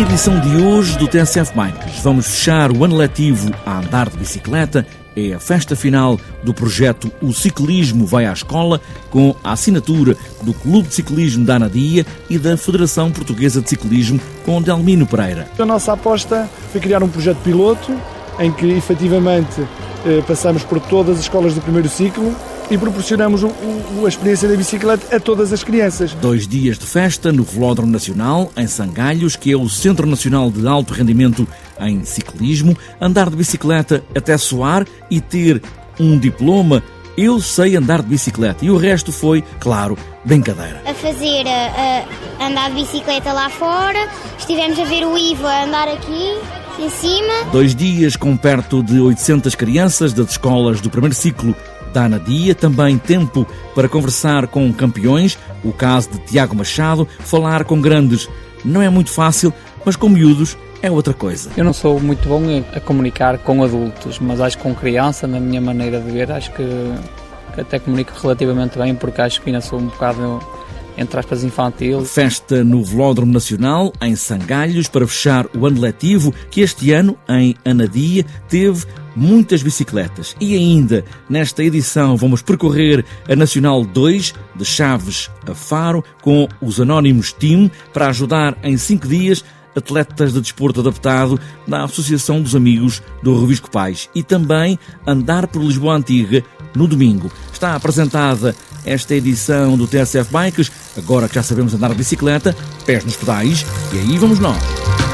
edição de hoje do TSF Bikes vamos fechar o ano letivo a andar de bicicleta. É a festa final do projeto O Ciclismo Vai à Escola, com a assinatura do Clube de Ciclismo da Anadia e da Federação Portuguesa de Ciclismo, com Delmino Pereira. A nossa aposta foi criar um projeto piloto em que efetivamente eh, passamos por todas as escolas do primeiro ciclo e proporcionamos o, o, a experiência da bicicleta a todas as crianças. Dois dias de festa no Velódromo Nacional, em Sangalhos, que é o Centro Nacional de Alto Rendimento em Ciclismo, andar de bicicleta até soar e ter um diploma eu sei andar de bicicleta e o resto foi, claro, brincadeira. A fazer a, a andar de bicicleta lá fora, estivemos a ver o Ivo a andar aqui em cima. Dois dias com perto de 800 crianças das escolas do primeiro ciclo da Anadia, também tempo para conversar com campeões, o caso de Tiago Machado, falar com grandes. Não é muito fácil, mas com miúdos é outra coisa. Eu não sou muito bom a comunicar com adultos, mas acho que com criança, na minha maneira de ver, acho que, que até comunico relativamente bem, porque acho que ainda sou um bocado entre aspas, infantil. Festa no Velódromo Nacional, em Sangalhos, para fechar o ano letivo, que este ano, em Anadia, teve muitas bicicletas. E ainda, nesta edição, vamos percorrer a Nacional 2, de Chaves a Faro, com os Anónimos Team, para ajudar em cinco dias atletas de desporto adaptado da Associação dos Amigos do Revisco Pais e também andar por Lisboa Antiga no domingo. Está apresentada esta edição do TSF Bikes, agora que já sabemos andar de bicicleta, pés nos pedais, e aí vamos nós.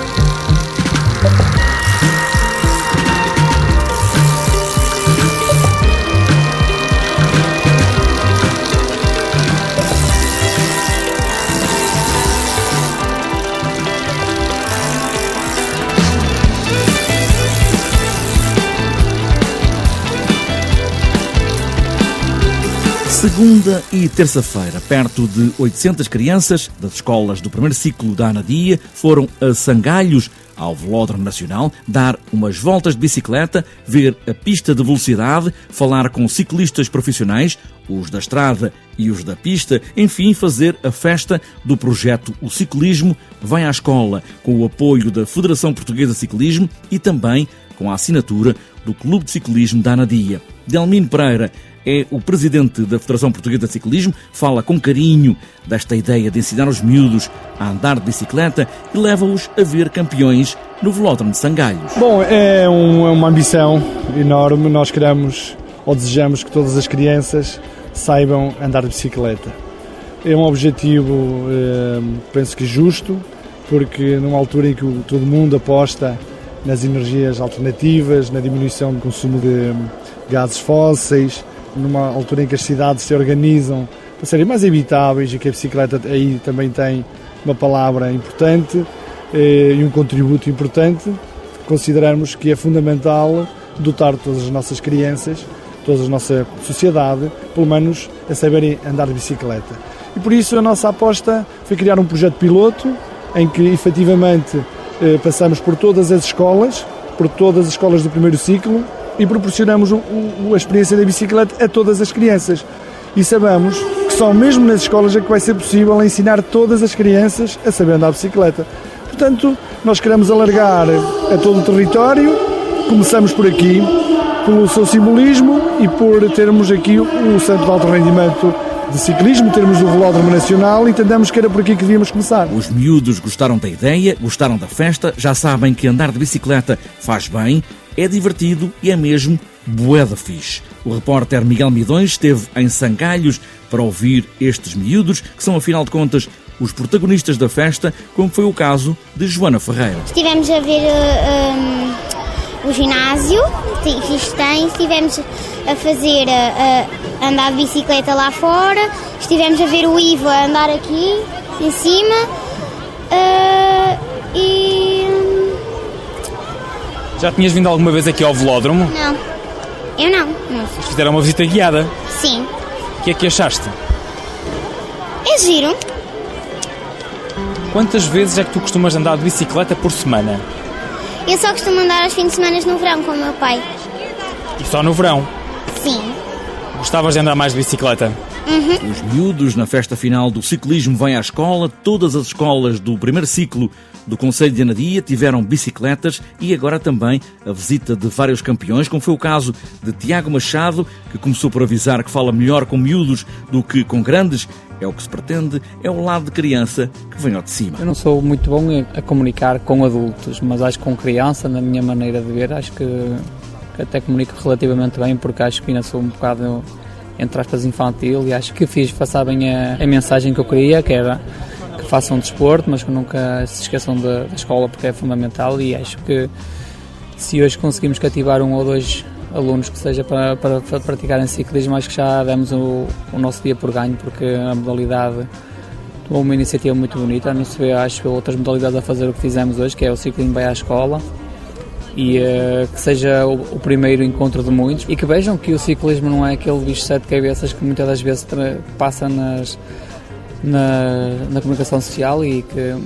Segunda e terça-feira, perto de 800 crianças das escolas do primeiro ciclo da Anadia foram a Sangalhos, ao Velódromo Nacional, dar umas voltas de bicicleta, ver a pista de velocidade, falar com ciclistas profissionais, os da estrada e os da pista, enfim, fazer a festa do projeto O Ciclismo Vai à Escola, com o apoio da Federação Portuguesa de Ciclismo e também com a assinatura do Clube de Ciclismo da Anadia. Delmino Pereira é o presidente da Federação Portuguesa de Ciclismo, fala com carinho desta ideia de ensinar os miúdos a andar de bicicleta e leva-os a ver campeões no Velódromo de Sangalhos. Bom, é, um, é uma ambição enorme. Nós queremos ou desejamos que todas as crianças saibam andar de bicicleta. É um objetivo, eh, penso que justo, porque numa altura em que todo mundo aposta nas energias alternativas, na diminuição do consumo de gases fósseis, numa altura em que as cidades se organizam para serem mais habitáveis e que a bicicleta aí também tem uma palavra importante eh, e um contributo importante, consideramos que é fundamental dotar todas as nossas crianças, toda a nossa sociedade, pelo menos a saberem andar de bicicleta. E por isso a nossa aposta foi criar um projeto piloto em que efetivamente eh, passamos por todas as escolas, por todas as escolas do primeiro ciclo, e proporcionamos o, o, a experiência da bicicleta a todas as crianças. E sabemos que só mesmo nas escolas é que vai ser possível ensinar todas as crianças a saber andar de bicicleta. Portanto, nós queremos alargar a todo o território, começamos por aqui, pelo seu simbolismo e por termos aqui o Centro de Alto Rendimento de ciclismo, termos o Velódromo Nacional, entendemos que era por aqui que devíamos começar. Os miúdos gostaram da ideia, gostaram da festa, já sabem que andar de bicicleta faz bem, é divertido e é mesmo boeda fixe. O repórter Miguel Midões esteve em Sangalhos para ouvir estes miúdos, que são, afinal de contas, os protagonistas da festa, como foi o caso de Joana Ferreira. Estivemos a ver uh, um, o ginásio que isto tem, estivemos a fazer uh, andar de bicicleta lá fora, estivemos a ver o Ivo a andar aqui em cima uh, e já tinhas vindo alguma vez aqui ao velódromo? Não. Eu não. não. Fizeram uma visita guiada? Sim. O que é que achaste? É giro. Quantas vezes é que tu costumas andar de bicicleta por semana? Eu só costumo andar aos fins de semana no verão com o meu pai. E só no verão? Sim. Gostavas de andar mais de bicicleta? Uhum. Os miúdos, na festa final do ciclismo, vêm à escola. Todas as escolas do primeiro ciclo do Conselho de Anadia tiveram bicicletas e agora também a visita de vários campeões, como foi o caso de Tiago Machado, que começou por avisar que fala melhor com miúdos do que com grandes. É o que se pretende, é o lado de criança que vem ao de cima. Eu não sou muito bom a comunicar com adultos, mas acho que com criança, na minha maneira de ver, acho que, que até comunico relativamente bem, porque acho que ainda sou um bocado entre aspas, infantil e acho que fiz passar bem a, a mensagem que eu queria, que era que façam desporto, mas que nunca se esqueçam da, da escola porque é fundamental e acho que se hoje conseguimos cativar um ou dois alunos que seja para, para, para praticarem ciclismo, acho que já demos o, o, nosso dia por ganho, porque a modalidade tomou uma iniciativa muito bonita, não se vê, acho, outras modalidades a fazer o que fizemos hoje, que é o ciclismo vai à escola, e uh, que seja o, o, primeiro encontro de muitos e que vejam que o ciclismo não é aquele bicho de sete cabeças que muitas das vezes passa nas, na, na comunicação social e que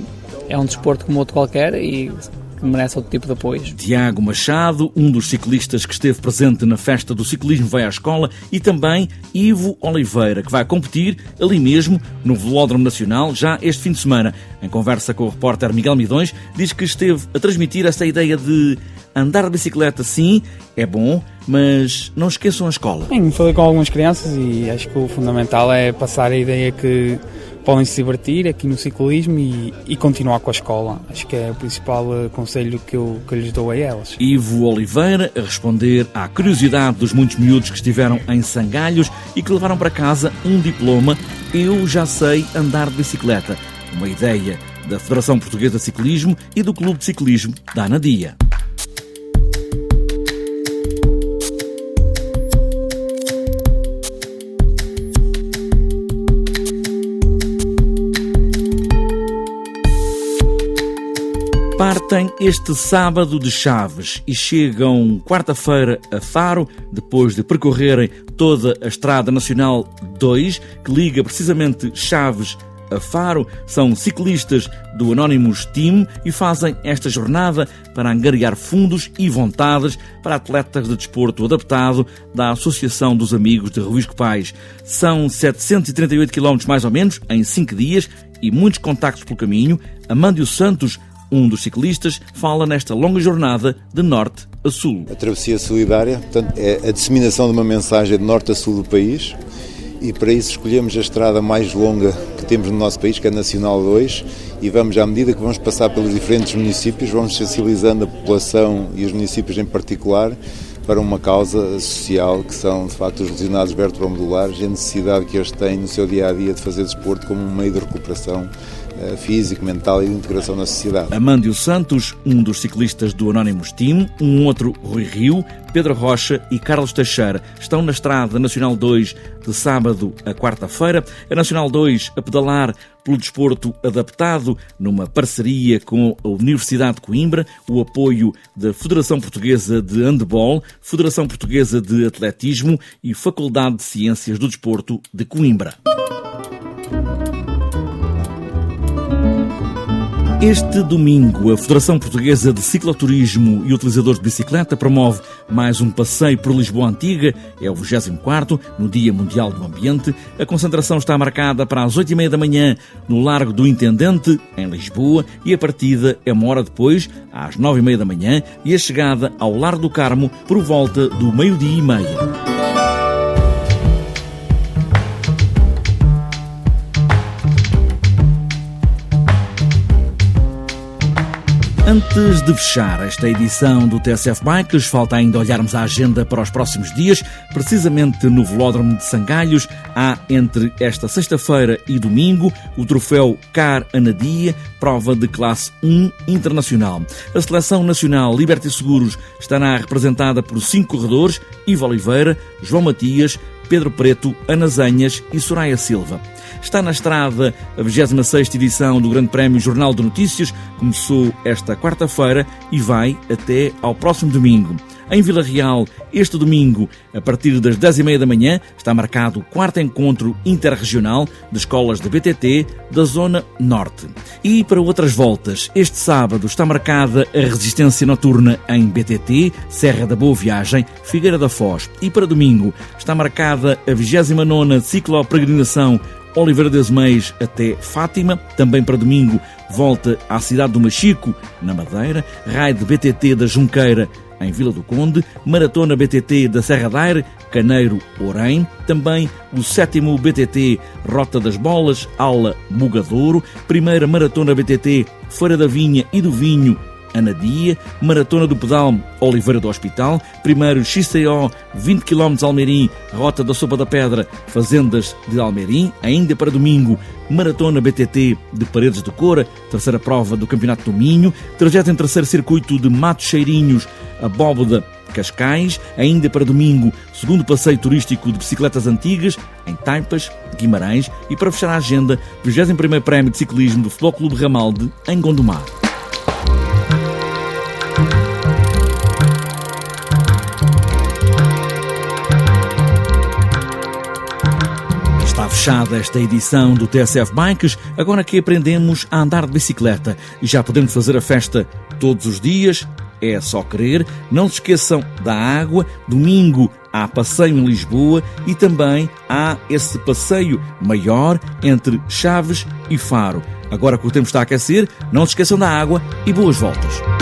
é um desporto como outro qualquer e que merece outro tipo de apoio. Tiago Machado, um dos ciclistas que esteve presente na festa do ciclismo vai à escola, e também Ivo Oliveira, que vai competir ali mesmo no Velódromo Nacional já este fim de semana. Em conversa com o repórter Miguel Midões, diz que esteve a transmitir esta ideia de andar de bicicleta sim, é bom, mas não esqueçam a escola. Sim, falei com algumas crianças e acho que o fundamental é passar a ideia que podem se divertir aqui no ciclismo e, e, continuar com a escola. Acho que é o principal uh, conselho que eu, que eu lhes dou a elas. Ivo Oliveira a responder à curiosidade dos muitos miúdos que estiveram em Sangalhos e que levaram para casa um diploma Eu já sei andar de bicicleta. Uma ideia da Federação Portuguesa de Ciclismo e do Clube de Ciclismo da Anadia. Partem este sábado de Chaves e chegam quarta-feira a Faro, depois de percorrerem toda a Estrada Nacional 2, que liga precisamente Chaves a Faro. São ciclistas do Anonymous Team e fazem esta jornada para angariar fundos e vontades para atletas de desporto adaptado da Associação dos Amigos de Ruisco Pais. São 738 km mais ou menos em 5 dias e muitos contactos pelo caminho. Amândio Santos um dos ciclistas fala nesta longa jornada de norte a sul. A travessia solidária portanto, é a disseminação de uma mensagem de norte a sul do país e para isso escolhemos a estrada mais longa que temos no nosso país, que é a Nacional 2, e vamos, à medida que vamos passar pelos diferentes municípios, vamos sensibilizando a população e os municípios em particular para uma causa social que são, de facto, os lesionados vertebromodulares e a necessidade que eles têm no seu dia a dia de fazer desporto como um meio de recuperação físico, mental e de integração na sociedade. Amândio Santos, um dos ciclistas do Anónimos Team, um outro Rui Rio, Pedro Rocha e Carlos Teixeira estão na Estrada Nacional 2 de sábado a quarta-feira. A Nacional 2 a pedalar pelo desporto adaptado, numa parceria com a Universidade de Coimbra, o apoio da Federação Portuguesa de Handebol, Federação Portuguesa de Atletismo e Faculdade de Ciências do Desporto de Coimbra. Este domingo, a Federação Portuguesa de Cicloturismo e Utilizadores de Bicicleta promove mais um passeio por Lisboa Antiga. É o 24 no Dia Mundial do Ambiente. A concentração está marcada para as 8h30 da manhã no Largo do Intendente, em Lisboa, e a partida é uma hora depois, às 9h30 da manhã, e a chegada ao Largo do Carmo por volta do meio-dia e meia. Antes de fechar esta edição do TSF Bikes, falta ainda olharmos a agenda para os próximos dias. Precisamente no Velódromo de Sangalhos, há entre esta sexta-feira e domingo o troféu Car Anadia, prova de classe 1 internacional. A seleção nacional Liberty Seguros estará representada por cinco corredores: Ivo Oliveira, João Matias, Pedro Preto, Ana Zenhas e Soraya Silva. Está na estrada a 26 edição do Grande Prémio Jornal de Notícias, começou esta quarta-feira e vai até ao próximo domingo. Em Vila Real, este domingo, a partir das 10h30 da manhã, está marcado o quarto encontro interregional de escolas de BTT da Zona Norte. E para outras voltas, este sábado está marcada a resistência noturna em BTT, Serra da Boa Viagem, Figueira da Foz. E para domingo está marcada a 29ª ciclo-peregrinação Oliveira das Meias até Fátima. Também para domingo volta à cidade do Machico, na Madeira. Raio de BTT da Junqueira, em Vila do Conde. Maratona BTT da Serra da Caneiro, Orém. Também o sétimo BTT Rota das Bolas, Aula Mugadouro. Primeira Maratona BTT Feira da Vinha e do Vinho, Anadia, Maratona do Pedal Oliveira do Hospital, primeiro XCO 20 km Almeirim, Rota da Sopa da Pedra, Fazendas de Almeirim, ainda para domingo, Maratona BTT de Paredes de Cora, terceira prova do Campeonato do Minho, trajeto em terceiro circuito de Matos Cheirinhos, Abóboda Cascais, ainda para domingo, segundo passeio turístico de bicicletas antigas, em Taipas, Guimarães, e para fechar a agenda, 21º Prémio de Ciclismo do Futebol Clube Ramalde, em Gondomar. Fechada esta edição do TSF Bikes, agora que aprendemos a andar de bicicleta e já podemos fazer a festa todos os dias, é só querer. Não se esqueçam da água. Domingo há passeio em Lisboa e também há esse passeio maior entre Chaves e Faro. Agora que o tempo está a aquecer, não se esqueçam da água e boas voltas.